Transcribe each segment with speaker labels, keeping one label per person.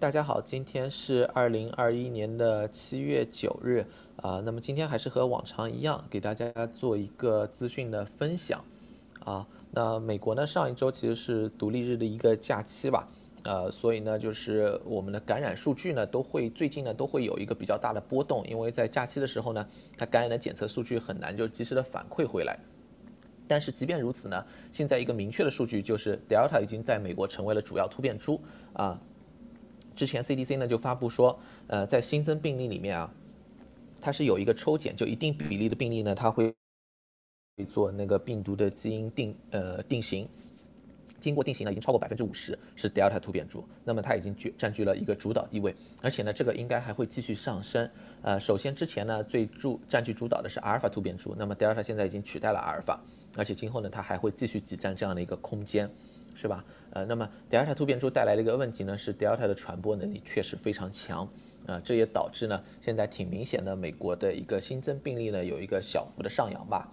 Speaker 1: 大家好，今天是二零二一年的七月九日啊。那么今天还是和往常一样，给大家做一个资讯的分享啊。那美国呢，上一周其实是独立日的一个假期吧，呃，所以呢，就是我们的感染数据呢，都会最近呢都会有一个比较大的波动，因为在假期的时候呢，它感染的检测数据很难就及时的反馈回来。但是即便如此呢，现在一个明确的数据就是 Delta 已经在美国成为了主要突变株啊。之前 CDC 呢就发布说，呃，在新增病例里面啊，它是有一个抽检，就一定比例的病例呢，它会做那个病毒的基因定呃定型，经过定型呢，已经超过百分之五十是 Delta 突变株，那么它已经居占据了一个主导地位，而且呢，这个应该还会继续上升。呃，首先之前呢最主占据主导的是阿尔法突变株，那么 Delta 现在已经取代了阿尔法，而且今后呢它还会继续挤占这样的一个空间。是吧？呃，那么 Delta 突变株带来的一个问题呢，是 Delta 的传播能力确实非常强，啊，这也导致呢，现在挺明显的，美国的一个新增病例呢有一个小幅的上扬吧，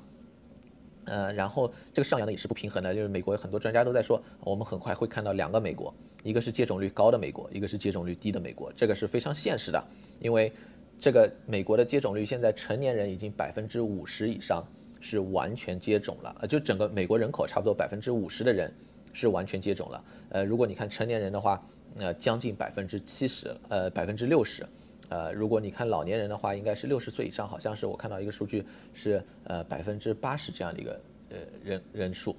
Speaker 1: 呃，然后这个上扬呢也是不平衡的，就是美国很多专家都在说，我们很快会看到两个美国，一个是接种率高的美国，一个是接种率低的美国，这个是非常现实的，因为这个美国的接种率现在成年人已经百分之五十以上是完全接种了，呃，就整个美国人口差不多百分之五十的人。是完全接种了，呃，如果你看成年人的话，呃，将近百分之七十，呃，百分之六十，呃，如果你看老年人的话，应该是六十岁以上，好像是我看到一个数据是，呃，百分之八十这样的一个呃人人数，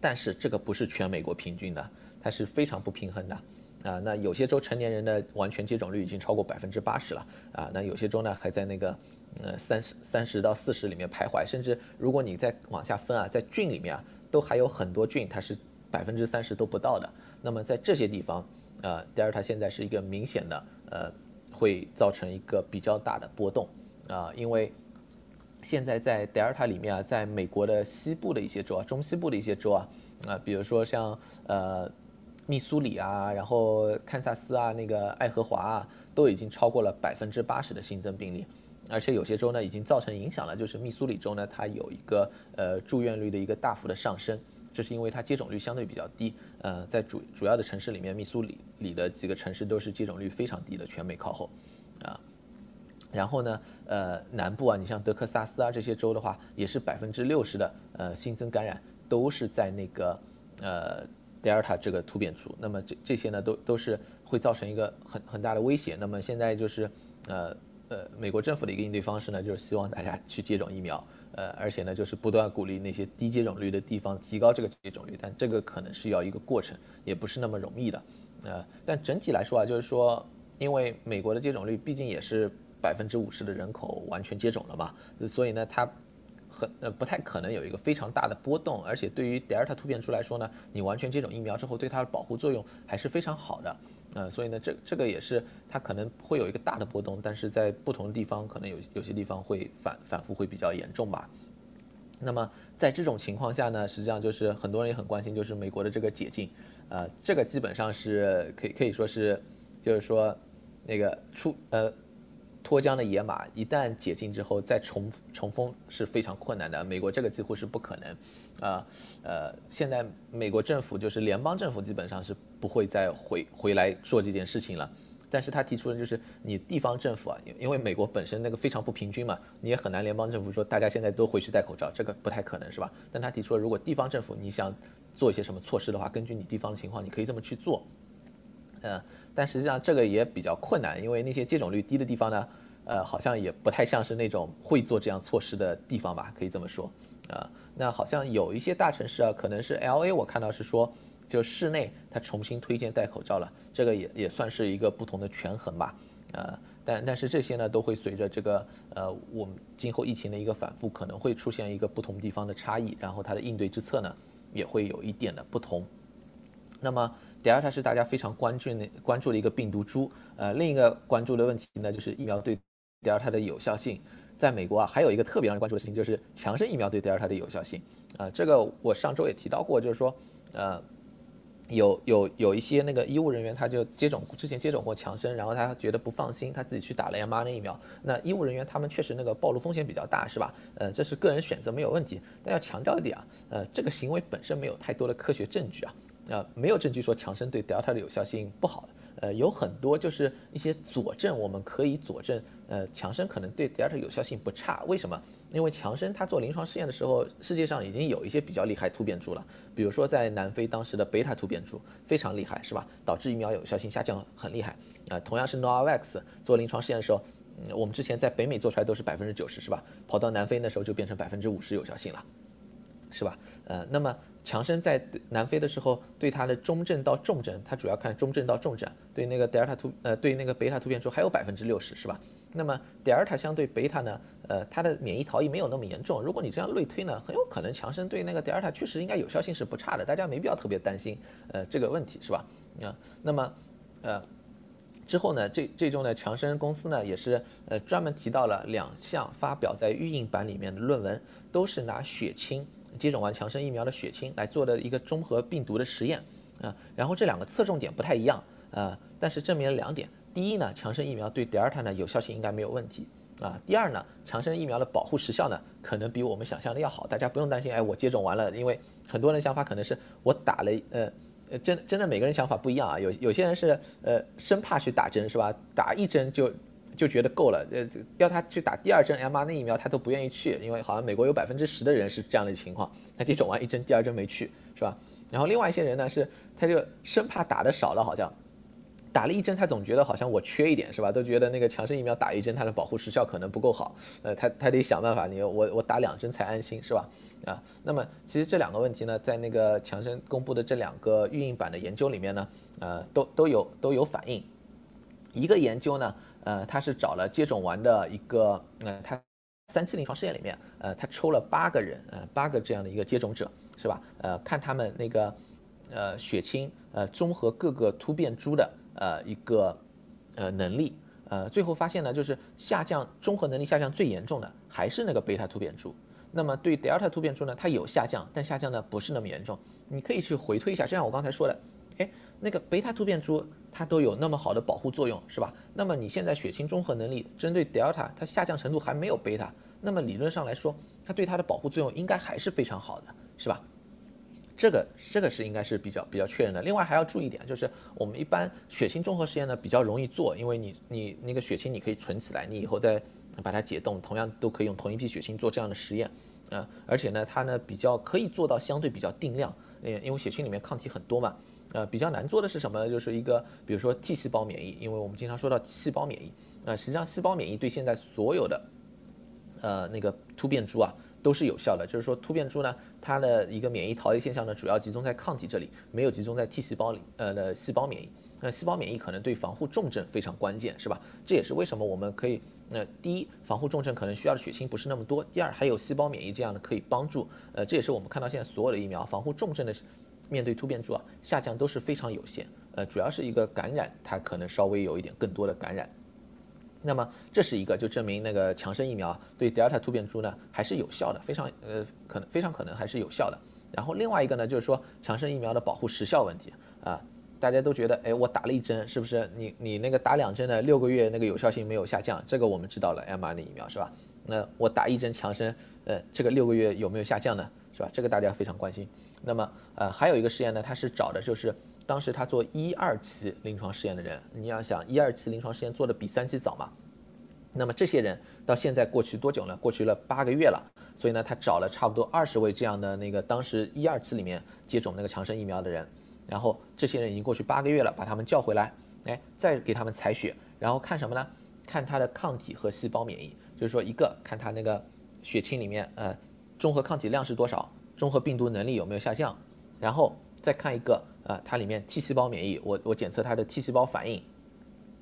Speaker 1: 但是这个不是全美国平均的，它是非常不平衡的，啊，那有些州成年人的完全接种率已经超过百分之八十了，啊，那有些州呢还在那个，呃，三十三十到四十里面徘徊，甚至如果你再往下分啊，在郡里面啊，都还有很多郡它是。百分之三十都不到的，那么在这些地方，呃，德尔塔现在是一个明显的，呃，会造成一个比较大的波动，啊，因为现在在德尔塔里面啊，在美国的西部的一些州啊，中西部的一些州啊，啊，比如说像呃密苏里啊，然后堪萨斯啊，那个爱荷华啊，都已经超过了百分之八十的新增病例，而且有些州呢已经造成影响了，就是密苏里州呢，它有一个呃住院率的一个大幅的上升。这是因为它接种率相对比较低，呃，在主主要的城市里面，密苏里里的几个城市都是接种率非常低的，全美靠后，啊，然后呢，呃，南部啊，你像德克萨斯啊这些州的话，也是百分之六十的呃新增感染都是在那个呃德尔塔这个突变株，那么这这些呢都都是会造成一个很很大的威胁。那么现在就是呃呃美国政府的一个应对方式呢，就是希望大家去接种疫苗。呃，而且呢，就是不断鼓励那些低接种率的地方提高这个接种率，但这个可能是要一个过程，也不是那么容易的。呃，但整体来说啊，就是说，因为美国的接种率毕竟也是百分之五十的人口完全接种了嘛，所以呢，它很呃不太可能有一个非常大的波动。而且对于德尔塔突变株来说呢，你完全接种疫苗之后，对它的保护作用还是非常好的。呃，所以呢，这这个也是它可能会有一个大的波动，但是在不同的地方，可能有有些地方会反反复会比较严重吧。那么在这种情况下呢，实际上就是很多人也很关心，就是美国的这个解禁，呃，这个基本上是可以可以说是，就是说那个出呃脱缰的野马，一旦解禁之后再重重封是非常困难的。美国这个几乎是不可能。啊，呃，现在美国政府就是联邦政府基本上是不会再回回来做这件事情了，但是他提出的就是你地方政府啊，因为美国本身那个非常不平均嘛，你也很难联邦政府说大家现在都回去戴口罩，这个不太可能是吧？但他提出了，如果地方政府你想做一些什么措施的话，根据你地方的情况，你可以这么去做，嗯，但实际上这个也比较困难，因为那些接种率低的地方呢，呃，好像也不太像是那种会做这样措施的地方吧，可以这么说。啊，那好像有一些大城市啊，可能是 L A，我看到是说，就室内它重新推荐戴口罩了，这个也也算是一个不同的权衡吧。呃，但但是这些呢，都会随着这个呃我们今后疫情的一个反复，可能会出现一个不同地方的差异，然后它的应对之策呢，也会有一点的不同。那么 Delta 是大家非常关注的关注的一个病毒株，呃，另一个关注的问题呢，就是疫苗对 Delta 的有效性。在美国啊，还有一个特别让人关注的事情，就是强生疫苗对德尔塔的有效性。啊，这个我上周也提到过，就是说，呃，有有有一些那个医务人员，他就接种之前接种过强生，然后他觉得不放心，他自己去打了 mRNA 疫苗。那医务人员他们确实那个暴露风险比较大，是吧？呃，这是个人选择没有问题。但要强调一点啊，呃，这个行为本身没有太多的科学证据啊，啊，没有证据说强生对德尔塔的有效性不好。呃，有很多就是一些佐证，我们可以佐证，呃，强生可能对德尔塔有效性不差。为什么？因为强生他做临床试验的时候，世界上已经有一些比较厉害突变株了，比如说在南非当时的贝塔突变株非常厉害，是吧？导致疫苗有效性下降很厉害。啊，同样是 Novavax 做临床试验的时候，嗯，我们之前在北美做出来都是百分之九十，是吧？跑到南非那时候就变成百分之五十有效性了。是吧？呃，那么强生在南非的时候，对它的中症到重症，它主要看中症到重症，对那个德尔塔突，呃，对那个贝塔突变株还有百分之六十，是吧？那么德尔塔相对贝塔呢，呃，它的免疫逃逸没有那么严重。如果你这样类推呢，很有可能强生对那个德尔塔确实应该有效性是不差的，大家没必要特别担心，呃，这个问题是吧？啊，那么，呃，之后呢，这这周呢，强生公司呢也是呃专门提到了两项发表在预印版里面的论文，都是拿血清。接种完强生疫苗的血清来做的一个中和病毒的实验啊，然后这两个侧重点不太一样啊，但是证明了两点：第一呢，强生疫苗对德尔塔呢有效性应该没有问题啊；第二呢，强生疫苗的保护时效呢可能比我们想象的要好，大家不用担心。哎，我接种完了，因为很多人想法可能是我打了呃呃，真真的每个人想法不一样啊，有有些人是呃生怕去打针是吧？打一针就。就觉得够了，呃，要他去打第二针 M R N 疫苗，他都不愿意去，因为好像美国有百分之十的人是这样的情况，他接种完一针，第二针没去，是吧？然后另外一些人呢，是他就生怕打的少了，好像打了一针，他总觉得好像我缺一点，是吧？都觉得那个强生疫苗打一针，它的保护时效可能不够好，呃，他他得想办法，你我我打两针才安心，是吧？啊，那么其实这两个问题呢，在那个强生公布的这两个预印版的研究里面呢，呃，都都有都有反应，一个研究呢。呃，他是找了接种完的一个，呃，他三期临床试验里面，呃，他抽了八个人，呃，八个这样的一个接种者，是吧？呃，看他们那个，呃，血清，呃，综合各个突变株的，呃，一个，呃，能力，呃，最后发现呢，就是下降，综合能力下降最严重的还是那个贝塔突变株。那么对德尔塔突变株呢，它有下降，但下降的不是那么严重。你可以去回推一下，就像我刚才说的。哎，那个贝塔突变株它都有那么好的保护作用，是吧？那么你现在血清中和能力针对德尔塔，它下降程度还没有贝塔，那么理论上来说，它对它的保护作用应该还是非常好的，是吧？这个这个是应该是比较比较确认的。另外还要注意一点，就是我们一般血清中和实验呢比较容易做，因为你你那个血清你可以存起来，你以后再把它解冻，同样都可以用同一批血清做这样的实验，啊，而且呢它呢比较可以做到相对比较定量，呃，因为血清里面抗体很多嘛。呃，比较难做的是什么呢？就是一个，比如说 T 细胞免疫，因为我们经常说到细胞免疫，那实际上细胞免疫对现在所有的，呃，那个突变株啊都是有效的。就是说突变株呢，它的一个免疫逃逸现象呢，主要集中在抗体这里，没有集中在 T 细胞里，呃的细胞免疫。那细胞免疫可能对防护重症非常关键，是吧？这也是为什么我们可以，那第一，防护重症可能需要的血清不是那么多；第二，还有细胞免疫这样的可以帮助。呃，这也是我们看到现在所有的疫苗防护重症的。面对突变株啊，下降都是非常有限，呃，主要是一个感染，它可能稍微有一点更多的感染。那么这是一个就证明那个强生疫苗对德尔塔突变株呢还是有效的，非常呃可能非常可能还是有效的。然后另外一个呢就是说强生疫苗的保护时效问题啊，大家都觉得哎我打了一针是不是你你那个打两针呢六个月那个有效性没有下降？这个我们知道了 mRNA 疫苗是吧？那我打一针强生，呃这个六个月有没有下降呢？是吧？这个大家非常关心。那么，呃，还有一个实验呢，他是找的就是当时他做一二期临床试验的人。你要想一二期临床试验做的比三期早嘛？那么这些人到现在过去多久呢？过去了八个月了。所以呢，他找了差不多二十位这样的那个当时一二期里面接种那个强生疫苗的人，然后这些人已经过去八个月了，把他们叫回来，哎，再给他们采血，然后看什么呢？看他的抗体和细胞免疫，就是说一个看他那个血清里面，呃。中和抗体量是多少？中和病毒能力有没有下降？然后再看一个，呃，它里面 T 细胞免疫，我我检测它的 T 细胞反应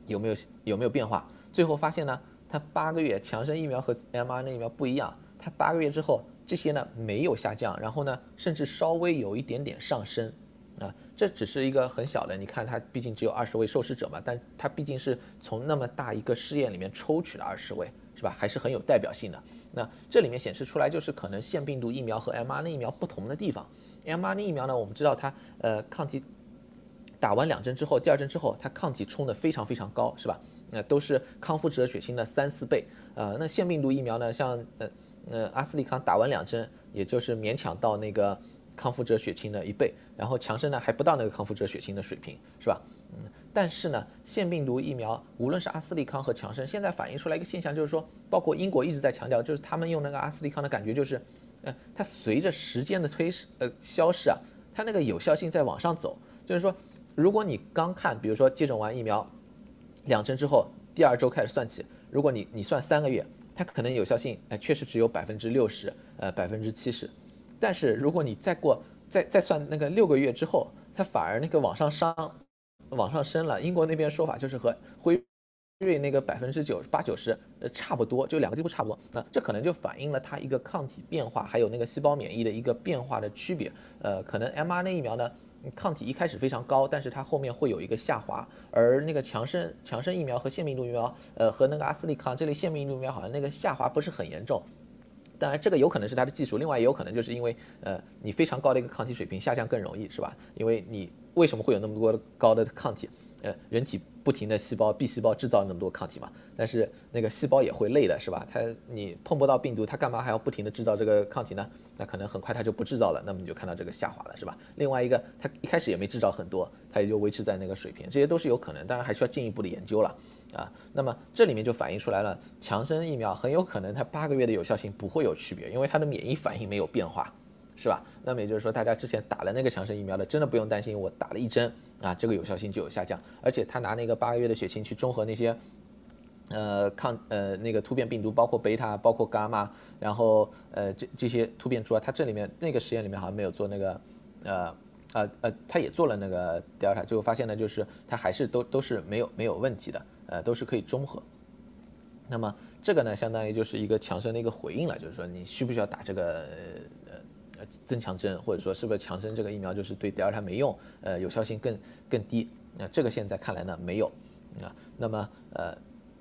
Speaker 1: 有没有有没有变化？最后发现呢，它八个月强生疫苗和 mRNA 疫苗不一样，它八个月之后这些呢没有下降，然后呢甚至稍微有一点点上升，啊，这只是一个很小的，你看它毕竟只有二十位受试者嘛，但它毕竟是从那么大一个试验里面抽取了二十位，是吧？还是很有代表性的。那这里面显示出来就是可能腺病毒疫苗和 mRNA 疫苗不同的地方。mRNA 疫苗呢，我们知道它呃抗体打完两针之后，第二针之后它抗体冲的非常非常高，是吧？那都是康复者血清的三四倍。呃，那腺病毒疫苗呢，像呃呃阿斯利康打完两针，也就是勉强到那个康复者血清的一倍，然后强生呢还不到那个康复者血清的水平，是吧？嗯，但是呢，腺病毒疫苗无论是阿斯利康和强生，现在反映出来一个现象，就是说，包括英国一直在强调，就是他们用那个阿斯利康的感觉就是，呃，它随着时间的推呃消逝啊，它那个有效性在往上走。就是说，如果你刚看，比如说接种完疫苗两针之后，第二周开始算起，如果你你算三个月，它可能有效性哎确实只有百分之六十，呃百分之七十，但是如果你再过再再算那个六个月之后，它反而那个往上升。往上升了，英国那边说法就是和辉瑞那个百分之九八九十呃差不多，就两个几乎差不多。那这可能就反映了它一个抗体变化，还有那个细胞免疫的一个变化的区别。呃，可能 mRNA 疫苗呢，抗体一开始非常高，但是它后面会有一个下滑。而那个强生强生疫苗和腺病毒疫苗，呃，和那个阿斯利康这类腺病毒疫苗好像那个下滑不是很严重。当然，这个有可能是它的技术，另外也有可能就是因为呃你非常高的一个抗体水平下降更容易，是吧？因为你。为什么会有那么多高的抗体？呃，人体不停的细胞 B 细胞制造那么多抗体嘛？但是那个细胞也会累的，是吧？它你碰不到病毒，它干嘛还要不停的制造这个抗体呢？那可能很快它就不制造了，那么你就看到这个下滑了，是吧？另外一个，它一开始也没制造很多，它也就维持在那个水平，这些都是有可能，当然还需要进一步的研究了啊。那么这里面就反映出来了，强生疫苗很有可能它八个月的有效性不会有区别，因为它的免疫反应没有变化。是吧？那么也就是说，大家之前打了那个强生疫苗的，真的不用担心，我打了一针啊，这个有效性就有下降。而且他拿那个八个月的血清去中和那些，呃抗呃那个突变病毒，包括贝塔，包括伽马，然后呃这这些突变株啊，他这里面那个实验里面好像没有做那个，呃呃呃，他也做了那个德尔塔，最后发现呢，就是它还是都都是没有没有问题的，呃都是可以中和。那么这个呢，相当于就是一个强生的一个回应了，就是说你需不需要打这个？增强针或者说是不是强生这个疫苗就是对德尔塔没用，呃，有效性更更低。那这个现在看来呢没有啊。那么呃，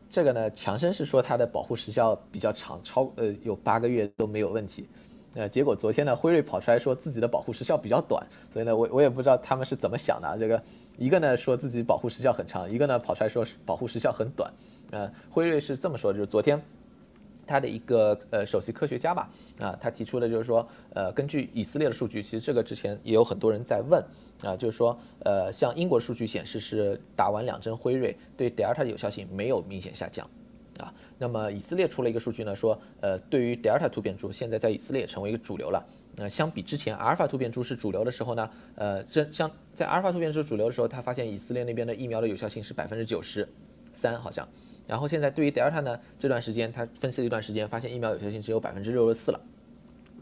Speaker 1: 这个呢强生是说它的保护时效比较长，超呃有八个月都没有问题。呃，结果昨天呢辉瑞跑出来说自己的保护时效比较短，所以呢我我也不知道他们是怎么想的。这个一个呢说自己保护时效很长，一个呢跑出来说保护时效很短。呃，辉瑞是这么说，就是昨天。他的一个呃首席科学家吧，啊，他提出的就是说，呃，根据以色列的数据，其实这个之前也有很多人在问，啊，就是说，呃，像英国数据显示是打完两针辉瑞对德尔塔的有效性没有明显下降，啊，那么以色列出了一个数据呢，说，呃，对于德尔塔突变株现在在以色列成为一个主流了，那相比之前阿尔法突变株是主流的时候呢，呃，这像在阿尔法突变株主流的时候，他发现以色列那边的疫苗的有效性是百分之九十三，好像。然后现在对于德尔塔呢，这段时间他分析了一段时间，发现疫苗有效性只有百分之六十四了。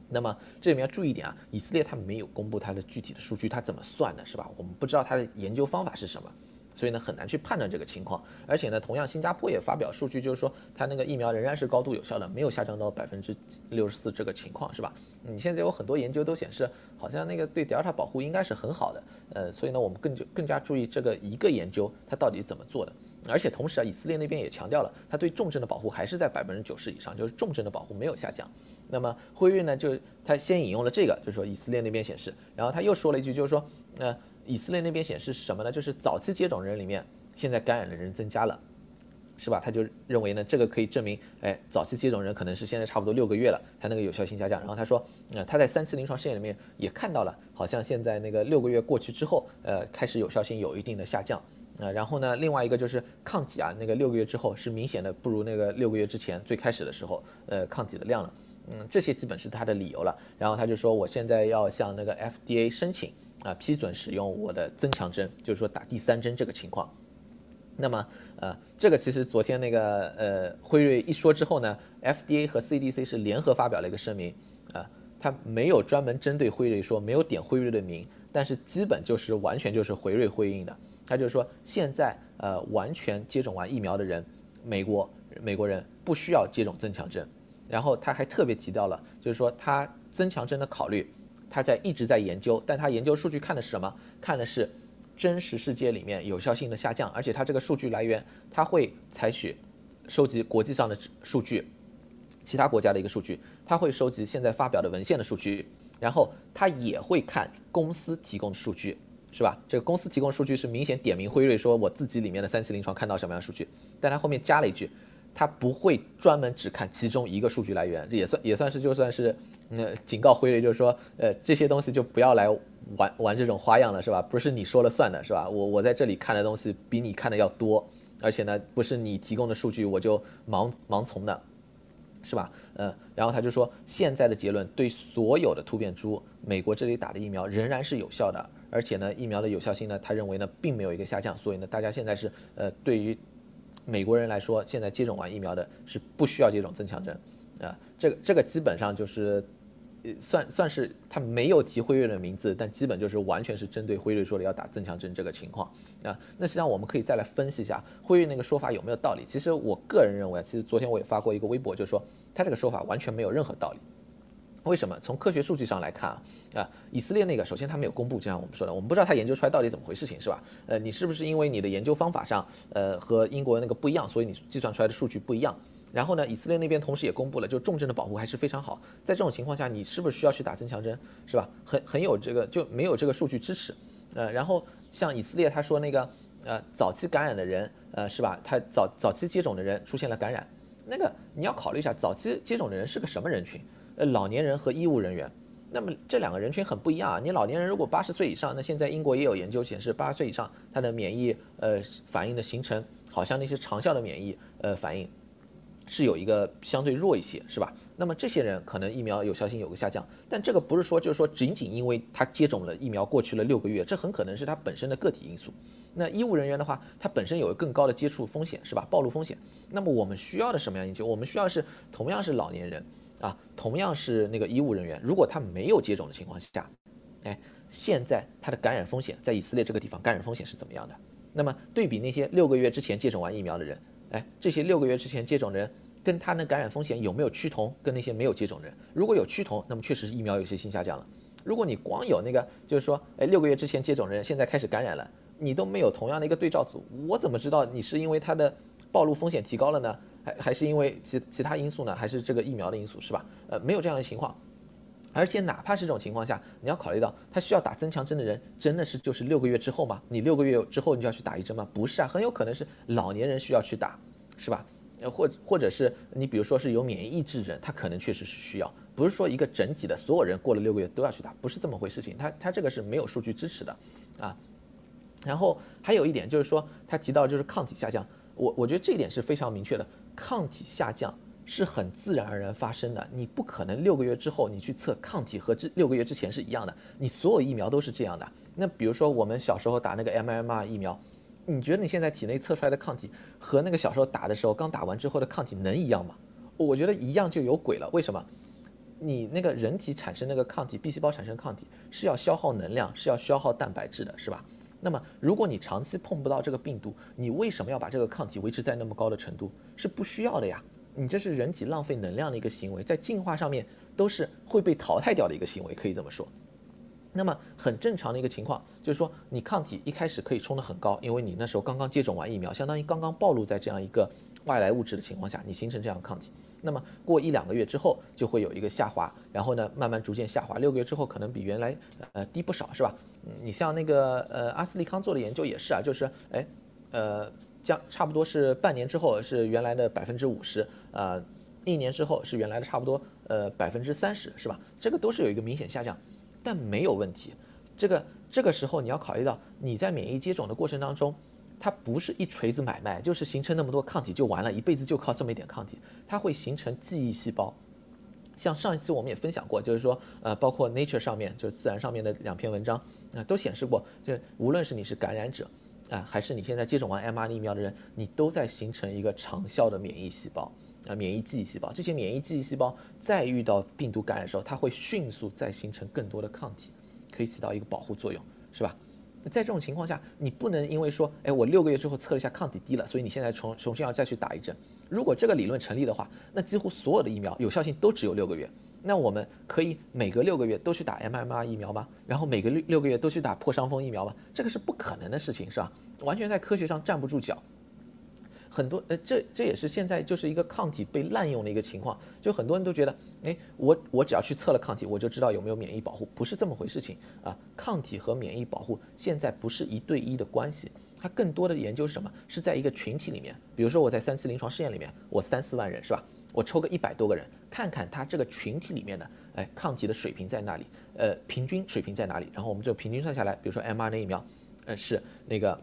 Speaker 1: 那么这里面要注意一点啊，以色列他没有公布它的具体的数据，它怎么算的，是吧？我们不知道它的研究方法是什么，所以呢很难去判断这个情况。而且呢，同样新加坡也发表数据，就是说它那个疫苗仍然是高度有效的，没有下降到百分之六十四这个情况，是吧？你现在有很多研究都显示，好像那个对德尔塔保护应该是很好的。呃，所以呢我们更就更加注意这个一个研究它到底怎么做的。而且同时啊，以色列那边也强调了，他对重症的保护还是在百分之九十以上，就是重症的保护没有下降。那么辉瑞呢，就他先引用了这个，就是说以色列那边显示，然后他又说了一句，就是说，呃，以色列那边显示是什么呢？就是早期接种人里面现在感染的人增加了，是吧？他就认为呢，这个可以证明，哎，早期接种人可能是现在差不多六个月了，他那个有效性下降。然后他说，呃，他在三期临床试验里面也看到了，好像现在那个六个月过去之后，呃，开始有效性有一定的下降。啊，然后呢，另外一个就是抗体啊，那个六个月之后是明显的不如那个六个月之前最开始的时候，呃，抗体的量了。嗯，这些基本是他的理由了。然后他就说，我现在要向那个 FDA 申请啊，批准使用我的增强针，就是说打第三针这个情况。那么，呃，这个其实昨天那个呃辉瑞一说之后呢，FDA 和 CDC 是联合发表了一个声明，啊，他没有专门针对辉瑞说，没有点辉瑞的名，但是基本就是完全就是回瑞回应的。他就是说，现在呃完全接种完疫苗的人，美国美国人不需要接种增强针。然后他还特别提到了，就是说他增强针的考虑，他在一直在研究，但他研究数据看的是什么？看的是真实世界里面有效性的下降，而且他这个数据来源，他会采取收集国际上的数据，其他国家的一个数据，他会收集现在发表的文献的数据，然后他也会看公司提供的数据。是吧？这个公司提供数据是明显点名辉瑞，说我自己里面的三期临床看到什么样的数据，但他后面加了一句，他不会专门只看其中一个数据来源，也算也算是就算是，呃，警告辉瑞，就是说，呃，这些东西就不要来玩玩这种花样了，是吧？不是你说了算的，是吧？我我在这里看的东西比你看的要多，而且呢，不是你提供的数据我就盲盲从的，是吧？呃，然后他就说，现在的结论对所有的突变株，美国这里打的疫苗仍然是有效的，而且呢，疫苗的有效性呢，他认为呢，并没有一个下降，所以呢，大家现在是呃，对于。美国人来说，现在接种完疫苗的是不需要接种增强针，啊，这个这个基本上就是，呃，算算是他没有提辉瑞的名字，但基本就是完全是针对辉瑞说的要打增强针这个情况啊。那实际上我们可以再来分析一下辉瑞那个说法有没有道理。其实我个人认为，其实昨天我也发过一个微博，就是说他这个说法完全没有任何道理。为什么？从科学数据上来看啊，啊，以色列那个首先他没有公布，就像我们说的，我们不知道他研究出来到底怎么回事情，是吧？呃，你是不是因为你的研究方法上，呃，和英国那个不一样，所以你计算出来的数据不一样？然后呢，以色列那边同时也公布了，就重症的保护还是非常好。在这种情况下，你是不是需要去打增强针，是吧？很很有这个就没有这个数据支持。呃，然后像以色列他说那个，呃，早期感染的人，呃，是吧？他早早期接种的人出现了感染，那个你要考虑一下，早期接种的人是个什么人群？呃，老年人和医务人员，那么这两个人群很不一样啊。你老年人如果八十岁以上，那现在英国也有研究显示，八十岁以上他的免疫呃反应的形成，好像那些长效的免疫呃反应是有一个相对弱一些，是吧？那么这些人可能疫苗有效性有个下降，但这个不是说就是说仅仅因为他接种了疫苗过去了六个月，这很可能是他本身的个体因素。那医务人员的话，他本身有更高的接触风险，是吧？暴露风险。那么我们需要的什么样研究？我们需要是同样是老年人。啊，同样是那个医务人员，如果他没有接种的情况下，哎，现在他的感染风险在以色列这个地方感染风险是怎么样的？那么对比那些六个月之前接种完疫苗的人，哎，这些六个月之前接种的人跟他的感染风险有没有趋同？跟那些没有接种人，如果有趋同，那么确实是疫苗有些性下降了。如果你光有那个，就是说，哎，六个月之前接种人现在开始感染了，你都没有同样的一个对照组，我怎么知道你是因为他的暴露风险提高了呢？还还是因为其其他因素呢？还是这个疫苗的因素是吧？呃，没有这样的情况，而且哪怕是这种情况下，你要考虑到他需要打增强针的人，真的是就是六个月之后吗？你六个月之后你就要去打一针吗？不是啊，很有可能是老年人需要去打，是吧？呃，或或者是你比如说是有免疫抑制人，他可能确实是需要，不是说一个整体的所有人过了六个月都要去打，不是这么回事情。他他这个是没有数据支持的，啊。然后还有一点就是说，他提到就是抗体下降。我我觉得这一点是非常明确的，抗体下降是很自然而然发生的，你不可能六个月之后你去测抗体和这六个月之前是一样的，你所有疫苗都是这样的。那比如说我们小时候打那个 MMR 疫苗，你觉得你现在体内测出来的抗体和那个小时候打的时候刚打完之后的抗体能一样吗？我觉得一样就有鬼了。为什么？你那个人体产生那个抗体，B 细胞产生抗体是要消耗能量，是要消耗蛋白质的，是吧？那么，如果你长期碰不到这个病毒，你为什么要把这个抗体维持在那么高的程度？是不需要的呀。你这是人体浪费能量的一个行为，在进化上面都是会被淘汰掉的一个行为，可以这么说。那么很正常的一个情况就是说，你抗体一开始可以冲得很高，因为你那时候刚刚接种完疫苗，相当于刚刚暴露在这样一个外来物质的情况下，你形成这样的抗体。那么过一两个月之后就会有一个下滑，然后呢慢慢逐渐下滑，六个月之后可能比原来呃低不少，是吧？你像那个呃阿斯利康做的研究也是啊，就是哎呃将差不多是半年之后是原来的百分之五十，呃一年之后是原来的差不多呃百分之三十，是吧？这个都是有一个明显下降，但没有问题。这个这个时候你要考虑到你在免疫接种的过程当中。它不是一锤子买卖，就是形成那么多抗体就完了，一辈子就靠这么一点抗体，它会形成记忆细胞。像上一期我们也分享过，就是说，呃，包括 Nature 上面，就是自然上面的两篇文章，啊，都显示过，就无论是你是感染者，啊，还是你现在接种完 mRNA 疫苗的人，你都在形成一个长效的免疫细胞，啊，免疫记忆细胞。这些免疫记忆细胞在遇到病毒感染的时候，它会迅速再形成更多的抗体，可以起到一个保护作用，是吧？在这种情况下，你不能因为说，哎，我六个月之后测了一下抗体低了，所以你现在重重新要再去打一针。如果这个理论成立的话，那几乎所有的疫苗有效性都只有六个月。那我们可以每隔六个月都去打 MMR 疫苗吗？然后每个六六个月都去打破伤风疫苗吗？这个是不可能的事情，是吧？完全在科学上站不住脚。很多呃，这这也是现在就是一个抗体被滥用的一个情况，就很多人都觉得，哎，我我只要去测了抗体，我就知道有没有免疫保护，不是这么回事情啊。抗体和免疫保护现在不是一对一的关系，它更多的研究是什么？是在一个群体里面，比如说我在三期临床试验里面，我三四万人是吧？我抽个一百多个人，看看他这个群体里面的，哎，抗体的水平在哪里？呃，平均水平在哪里？然后我们就平均算下来，比如说 mRNA 疫苗，呃，是那个。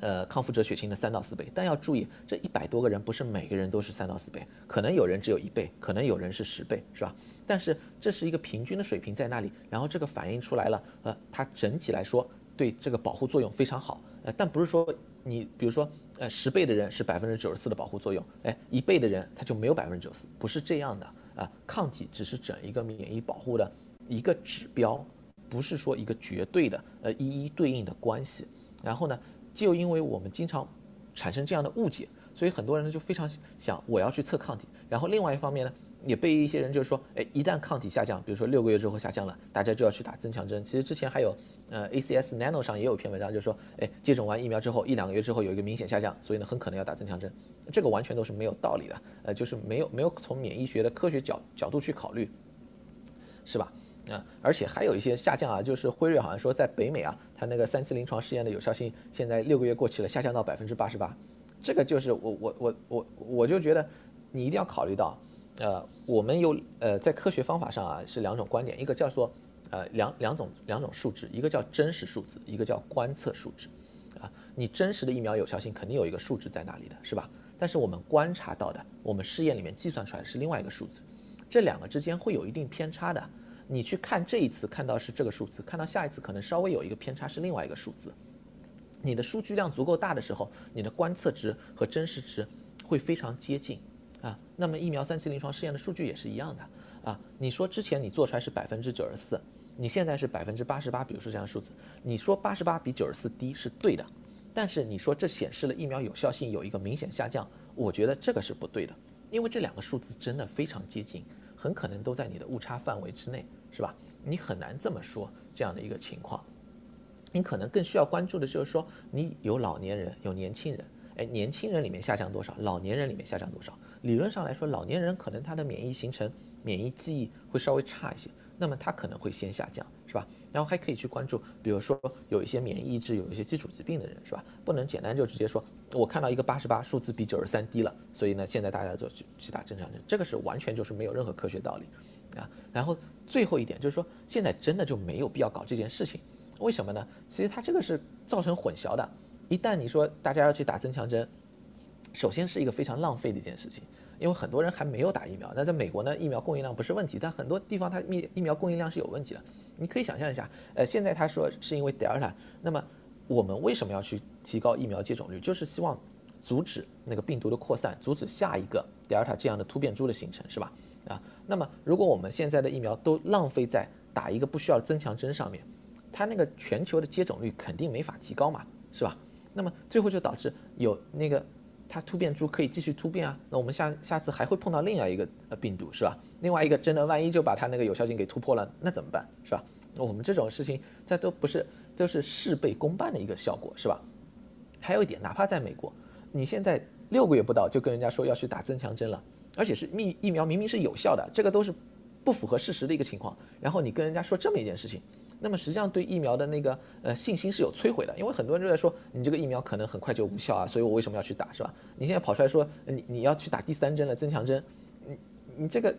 Speaker 1: 呃，康复者血清的三到四倍，但要注意，这一百多个人不是每个人都是三到四倍，可能有人只有一倍，可能有人是十倍，是吧？但是这是一个平均的水平在那里，然后这个反映出来了，呃，它整体来说对这个保护作用非常好，呃，但不是说你比如说，呃，十倍的人是百分之九十四的保护作用，哎，一倍的人他就没有百分之九十四，不是这样的啊，抗体只是整一个免疫保护的一个指标，不是说一个绝对的呃一一对应的关系，然后呢？就因为我们经常产生这样的误解，所以很多人呢就非常想我要去测抗体。然后另外一方面呢，也被一些人就是说，哎，一旦抗体下降，比如说六个月之后下降了，大家就要去打增强针。其实之前还有，呃，ACS Nano 上也有篇文章，就是说，哎，接种完疫苗之后一两个月之后有一个明显下降，所以呢很可能要打增强针。这个完全都是没有道理的，呃，就是没有没有从免疫学的科学角角度去考虑，是吧？啊，而且还有一些下降啊，就是辉瑞好像说在北美啊，它那个三期临床试验的有效性现在六个月过去了，下降到百分之八十八，这个就是我我我我我就觉得你一定要考虑到，呃，我们有呃在科学方法上啊是两种观点，一个叫做呃两两种两种数值，一个叫真实数字，一个叫观测数值，啊，你真实的疫苗有效性肯定有一个数值在那里的是吧？但是我们观察到的，我们试验里面计算出来是另外一个数字，这两个之间会有一定偏差的。你去看这一次看到是这个数字，看到下一次可能稍微有一个偏差是另外一个数字。你的数据量足够大的时候，你的观测值和真实值会非常接近啊。那么疫苗三期临床试验的数据也是一样的啊。你说之前你做出来是百分之九十四，你现在是百分之八十八，比如说这样的数字，你说八十八比九十四低是对的，但是你说这显示了疫苗有效性有一个明显下降，我觉得这个是不对的，因为这两个数字真的非常接近，很可能都在你的误差范围之内。是吧？你很难这么说这样的一个情况，你可能更需要关注的就是说，你有老年人，有年轻人，哎，年轻人里面下降多少，老年人里面下降多少？理论上来说，老年人可能他的免疫形成、免疫记忆会稍微差一些，那么他可能会先下降，是吧？然后还可以去关注，比如说有一些免疫抑制、有一些基础疾病的人，是吧？不能简单就直接说，我看到一个八十八数字比九十三低了，所以呢，现在大家就去去打正常针，这个是完全就是没有任何科学道理。啊，然后最后一点就是说，现在真的就没有必要搞这件事情，为什么呢？其实它这个是造成混淆的。一旦你说大家要去打增强针，首先是一个非常浪费的一件事情，因为很多人还没有打疫苗。那在美国呢，疫苗供应量不是问题，但很多地方它疫疫苗供应量是有问题的。你可以想象一下，呃，现在他说是因为德尔塔，那么我们为什么要去提高疫苗接种率？就是希望阻止那个病毒的扩散，阻止下一个德尔塔这样的突变株的形成，是吧？啊，那么如果我们现在的疫苗都浪费在打一个不需要增强针上面，它那个全球的接种率肯定没法提高嘛，是吧？那么最后就导致有那个它突变株可以继续突变啊，那我们下下次还会碰到另外一个呃病毒，是吧？另外一个真的万一就把它那个有效性给突破了，那怎么办，是吧？那我们这种事情这都不是都是事倍功半的一个效果，是吧？还有一点，哪怕在美国，你现在六个月不到就跟人家说要去打增强针了。而且是疫疫苗明明是有效的，这个都是不符合事实的一个情况。然后你跟人家说这么一件事情，那么实际上对疫苗的那个呃信心是有摧毁的，因为很多人都在说你这个疫苗可能很快就无效啊，所以我为什么要去打，是吧？你现在跑出来说你你要去打第三针了，增强针，你你这个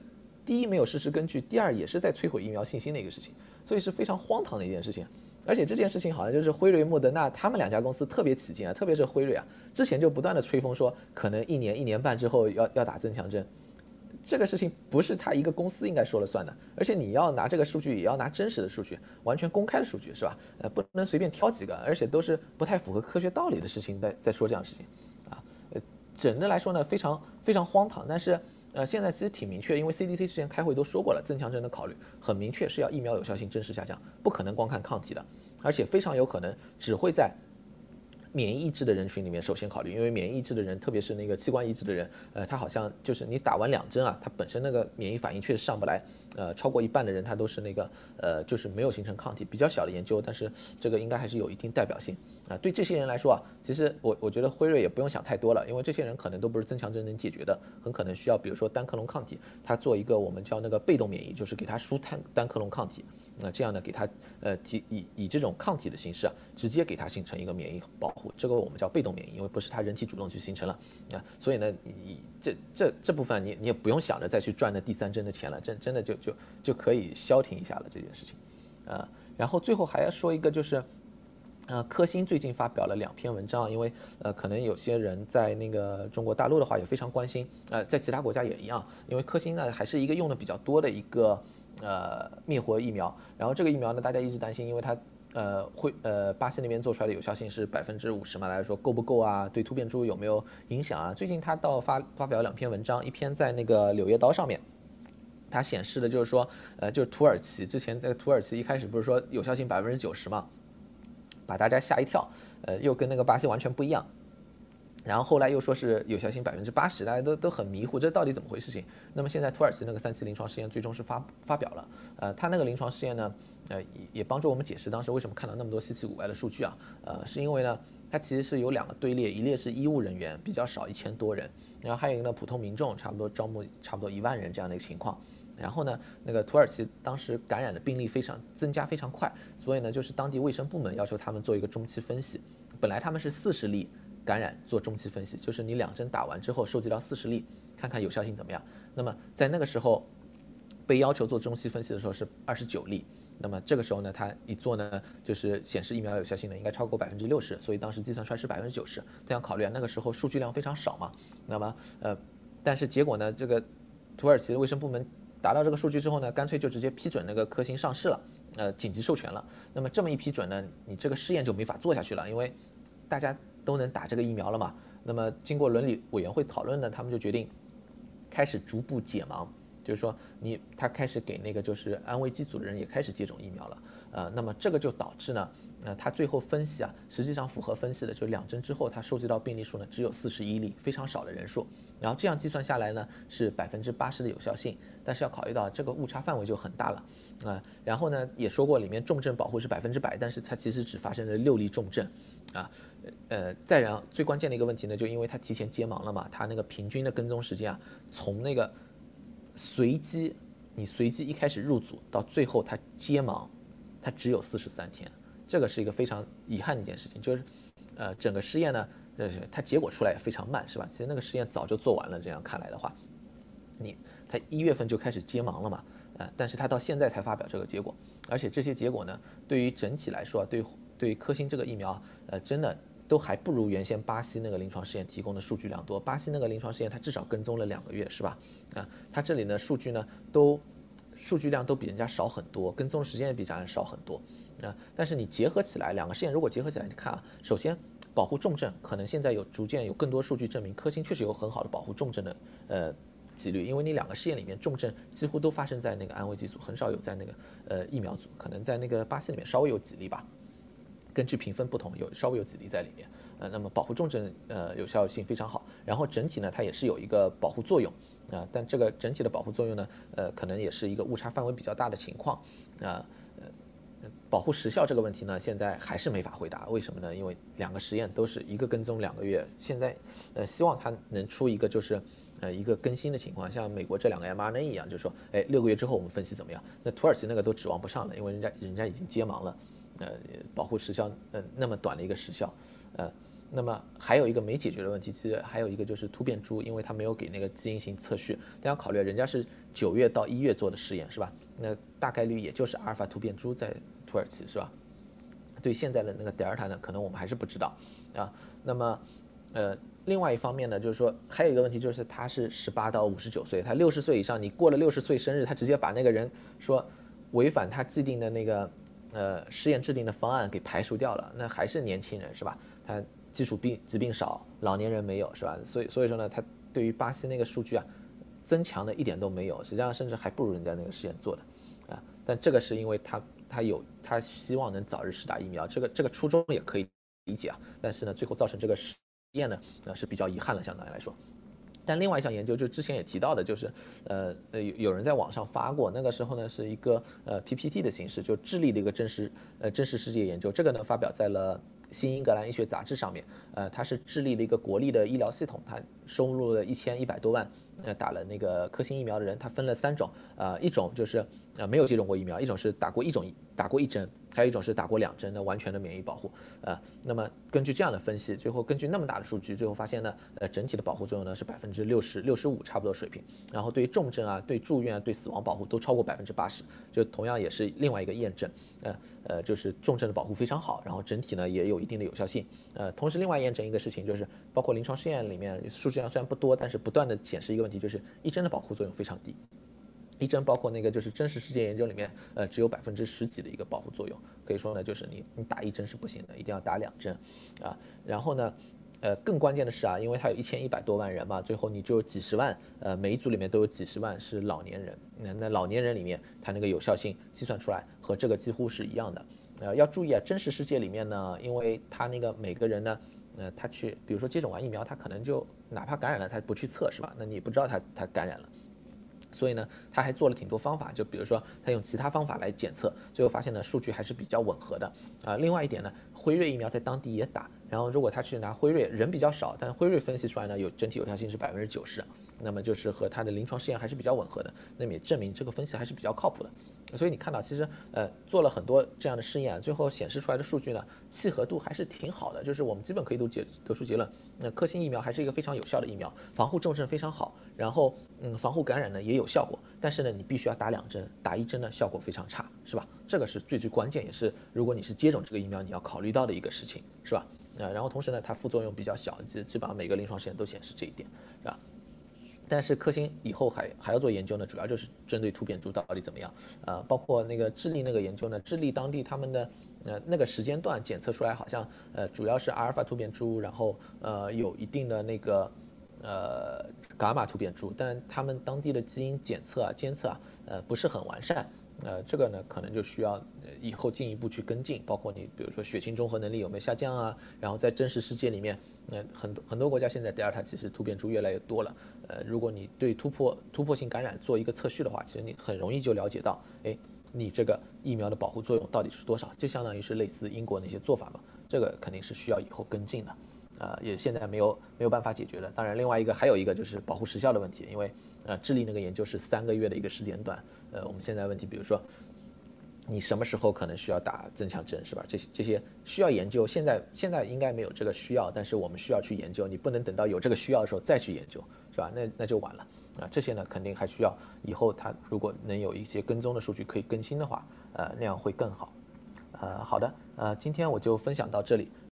Speaker 1: 第一没有事实根据，第二也是在摧毁疫苗信心的一个事情，所以是非常荒唐的一件事情。而且这件事情好像就是辉瑞、莫德纳他们两家公司特别起劲啊，特别是辉瑞啊，之前就不断的吹风说可能一年、一年半之后要要打增强针，这个事情不是他一个公司应该说了算的，而且你要拿这个数据，也要拿真实的数据，完全公开的数据，是吧？呃，不能随便挑几个，而且都是不太符合科学道理的事情在在说这样的事情，啊，呃，整个来说呢，非常非常荒唐，但是。呃，现在其实挺明确，因为 CDC 之前开会都说过了，增强针的考虑很明确是要疫苗有效性真实下降，不可能光看抗体的，而且非常有可能只会在免疫抑制的人群里面首先考虑，因为免疫抑制的人，特别是那个器官移植的人，呃，他好像就是你打完两针啊，他本身那个免疫反应确实上不来，呃，超过一半的人他都是那个呃，就是没有形成抗体，比较小的研究，但是这个应该还是有一定代表性。啊，对这些人来说啊，其实我我觉得辉瑞也不用想太多了，因为这些人可能都不是增强针能解决的，很可能需要比如说单克隆抗体，它做一个我们叫那个被动免疫，就是给他输单单克隆抗体，那这样呢给他呃以以以这种抗体的形式啊，直接给他形成一个免疫保护，这个我们叫被动免疫，因为不是他人体主动去形成了啊，所以呢，你这这这部分你你也不用想着再去赚那第三针的钱了，真真的就就就可以消停一下了这件事情，啊，然后最后还要说一个就是。呃，科兴最近发表了两篇文章，因为呃，可能有些人在那个中国大陆的话也非常关心，呃，在其他国家也一样，因为科兴呢还是一个用的比较多的一个呃灭活疫苗，然后这个疫苗呢大家一直担心，因为它呃会呃巴西那边做出来的有效性是百分之五十嘛，来说够不够啊？对突变株有没有影响啊？最近他倒发发表两篇文章，一篇在那个《柳叶刀》上面，它显示的就是说，呃，就是土耳其之前在土耳其一开始不是说有效性百分之九十嘛？把大家吓一跳，呃，又跟那个巴西完全不一样，然后后来又说是有效性百分之八十，大家都都很迷糊，这到底怎么回事？情？那么现在土耳其那个三期临床试验最终是发发表了，呃，他那个临床试验呢，呃，也也帮助我们解释当时为什么看到那么多稀奇古怪的数据啊，呃，是因为呢，它其实是有两个队列，一列是医务人员比较少一千多人，然后还有一个呢普通民众，差不多招募差不多一万人这样的一个情况。然后呢，那个土耳其当时感染的病例非常增加非常快，所以呢，就是当地卫生部门要求他们做一个中期分析。本来他们是四十例感染做中期分析，就是你两针打完之后收集到四十例，看看有效性怎么样。那么在那个时候被要求做中期分析的时候是二十九例，那么这个时候呢，他一做呢，就是显示疫苗有效性呢应该超过百分之六十，所以当时计算出来是百分之九十。他要考虑啊，那个时候数据量非常少嘛，那么呃，但是结果呢，这个土耳其的卫生部门。达到这个数据之后呢，干脆就直接批准那个科兴上市了，呃，紧急授权了。那么这么一批准呢，你这个试验就没法做下去了，因为大家都能打这个疫苗了嘛。那么经过伦理委员会讨论呢，他们就决定开始逐步解盲，就是说你他开始给那个就是安慰剂组的人也开始接种疫苗了。呃，那么这个就导致呢，呃，他最后分析啊，实际上符合分析的，就两针之后他收集到病例数呢只有四十一例，非常少的人数。然后这样计算下来呢，是百分之八十的有效性，但是要考虑到这个误差范围就很大了啊。然后呢，也说过里面重症保护是百分之百，但是它其实只发生了六例重症，啊，呃，再然后最关键的一个问题呢，就因为它提前接盲了嘛，它那个平均的跟踪时间啊，从那个随机你随机一开始入组到最后它接盲，它只有四十三天，这个是一个非常遗憾的一件事情，就是呃整个试验呢。呃，它结果出来也非常慢，是吧？其实那个实验早就做完了。这样看来的话，你它一月份就开始接盲了嘛？呃，但是它到现在才发表这个结果，而且这些结果呢，对于整体来说，对对于科兴这个疫苗，呃，真的都还不如原先巴西那个临床试验提供的数据量多。巴西那个临床试验它至少跟踪了两个月，是吧？啊，它这里呢数据呢都数据量都比人家少很多，跟踪时间也比咱少很多。啊，但是你结合起来，两个试验如果结合起来，你看啊，首先。保护重症可能现在有逐渐有更多数据证明，科兴确实有很好的保护重症的呃几率，因为你两个试验里面重症几乎都发生在那个安慰剂组，很少有在那个呃疫苗组，可能在那个巴西里面稍微有几例吧，根据评分不同有稍微有几例在里面，呃，那么保护重症呃有效性非常好，然后整体呢它也是有一个保护作用啊，但这个整体的保护作用呢呃可能也是一个误差范围比较大的情况啊。保护时效这个问题呢，现在还是没法回答。为什么呢？因为两个实验都是一个跟踪两个月，现在，呃，希望它能出一个就是，呃，一个更新的情况，像美国这两个 mRNA 一样，就是说，哎，六个月之后我们分析怎么样？那土耳其那个都指望不上了，因为人家人家已经接盲了，呃，保护时效，呃，那么短的一个时效，呃，那么还有一个没解决的问题，其实还有一个就是突变株，因为它没有给那个基因型测序，大家考虑，人家是九月到一月做的试验，是吧？那大概率也就是阿尔法突变株在。土耳其是吧？对现在的那个德尔塔呢，可能我们还是不知道啊。那么，呃，另外一方面呢，就是说还有一个问题，就是他是十八到五十九岁，他六十岁以上，你过了六十岁生日，他直接把那个人说违反他既定的那个呃试验制定的方案给排除掉了，那还是年轻人是吧？他基础病疾病少，老年人没有是吧？所以所以说呢，他对于巴西那个数据啊，增强的一点都没有，实际上甚至还不如人家那个实验做的啊。但这个是因为他。他有，他希望能早日试打疫苗，这个这个初衷也可以理解啊。但是呢，最后造成这个实验呢，呃是比较遗憾了，相当于来说。但另外一项研究，就之前也提到的，就是呃呃有有人在网上发过，那个时候呢是一个呃 PPT 的形式，就智利的一个真实呃真实世界研究，这个呢发表在了新英格兰医学杂志上面，呃，它是智利的一个国立的医疗系统，它收入了一千一百多万，呃，打了那个科兴疫苗的人，它分了三种，呃，一种就是呃没有接种过疫苗，一种是打过一种打过一针。还有一种是打过两针的完全的免疫保护，呃，那么根据这样的分析，最后根据那么大的数据，最后发现呢，呃，整体的保护作用呢是百分之六十六十五差不多水平，然后对于重症啊、对住院啊、对死亡保护都超过百分之八十，就同样也是另外一个验证，呃呃，就是重症的保护非常好，然后整体呢也有一定的有效性，呃，同时另外验证一个事情就是，包括临床试验里面数据量虽然不多，但是不断的显示一个问题，就是一针的保护作用非常低。一针包括那个就是真实世界研究里面，呃，只有百分之十几的一个保护作用，可以说呢，就是你你打一针是不行的，一定要打两针，啊，然后呢，呃，更关键的是啊，因为它有一千一百多万人嘛，最后你就几十万，呃，每一组里面都有几十万是老年人，那那老年人里面，它那个有效性计算出来和这个几乎是一样的，呃，要注意啊，真实世界里面呢，因为它那个每个人呢，呃，他去，比如说接种完疫苗，他可能就哪怕感染了，他不去测是吧？那你不知道他他感染了。所以呢，他还做了挺多方法，就比如说他用其他方法来检测，最后发现呢数据还是比较吻合的啊。另外一点呢，辉瑞疫苗在当地也打，然后如果他去拿辉瑞，人比较少，但辉瑞分析出来呢有整体有效性是百分之九十，那么就是和他的临床试验还是比较吻合的，那么也证明这个分析还是比较靠谱的。所以你看到，其实呃做了很多这样的试验，最后显示出来的数据呢，契合度还是挺好的。就是我们基本可以都结得出结论，那科兴疫苗还是一个非常有效的疫苗，防护重症非常好，然后嗯防护感染呢也有效果。但是呢，你必须要打两针，打一针呢效果非常差，是吧？这个是最最关键，也是如果你是接种这个疫苗你要考虑到的一个事情，是吧？啊，然后同时呢，它副作用比较小，基基本上每个临床试验都显示这一点，是吧？但是科兴以后还还要做研究呢，主要就是针对突变株到底怎么样，呃，包括那个智利那个研究呢，智利当地他们的呃那个时间段检测出来好像呃主要是阿尔法突变株，然后呃有一定的那个呃伽马突变株，但他们当地的基因检测啊监测啊呃不是很完善。呃，这个呢，可能就需要以后进一步去跟进，包括你比如说血清中和能力有没有下降啊？然后在真实世界里面，呃，很多很多国家现在德尔塔其实突变株越来越多了。呃，如果你对突破突破性感染做一个测序的话，其实你很容易就了解到，哎，你这个疫苗的保护作用到底是多少？就相当于是类似英国那些做法嘛。这个肯定是需要以后跟进的，啊，也现在没有没有办法解决的。当然，另外一个还有一个就是保护时效的问题，因为。啊，智力那个研究是三个月的一个时间段。呃，我们现在问题，比如说，你什么时候可能需要打增强针，是吧？这些这些需要研究。现在现在应该没有这个需要，但是我们需要去研究。你不能等到有这个需要的时候再去研究，是吧？那那就晚了。啊，这些呢，肯定还需要以后它如果能有一些跟踪的数据可以更新的话，呃，那样会更好。呃，好的，呃，今天我就分享到这里。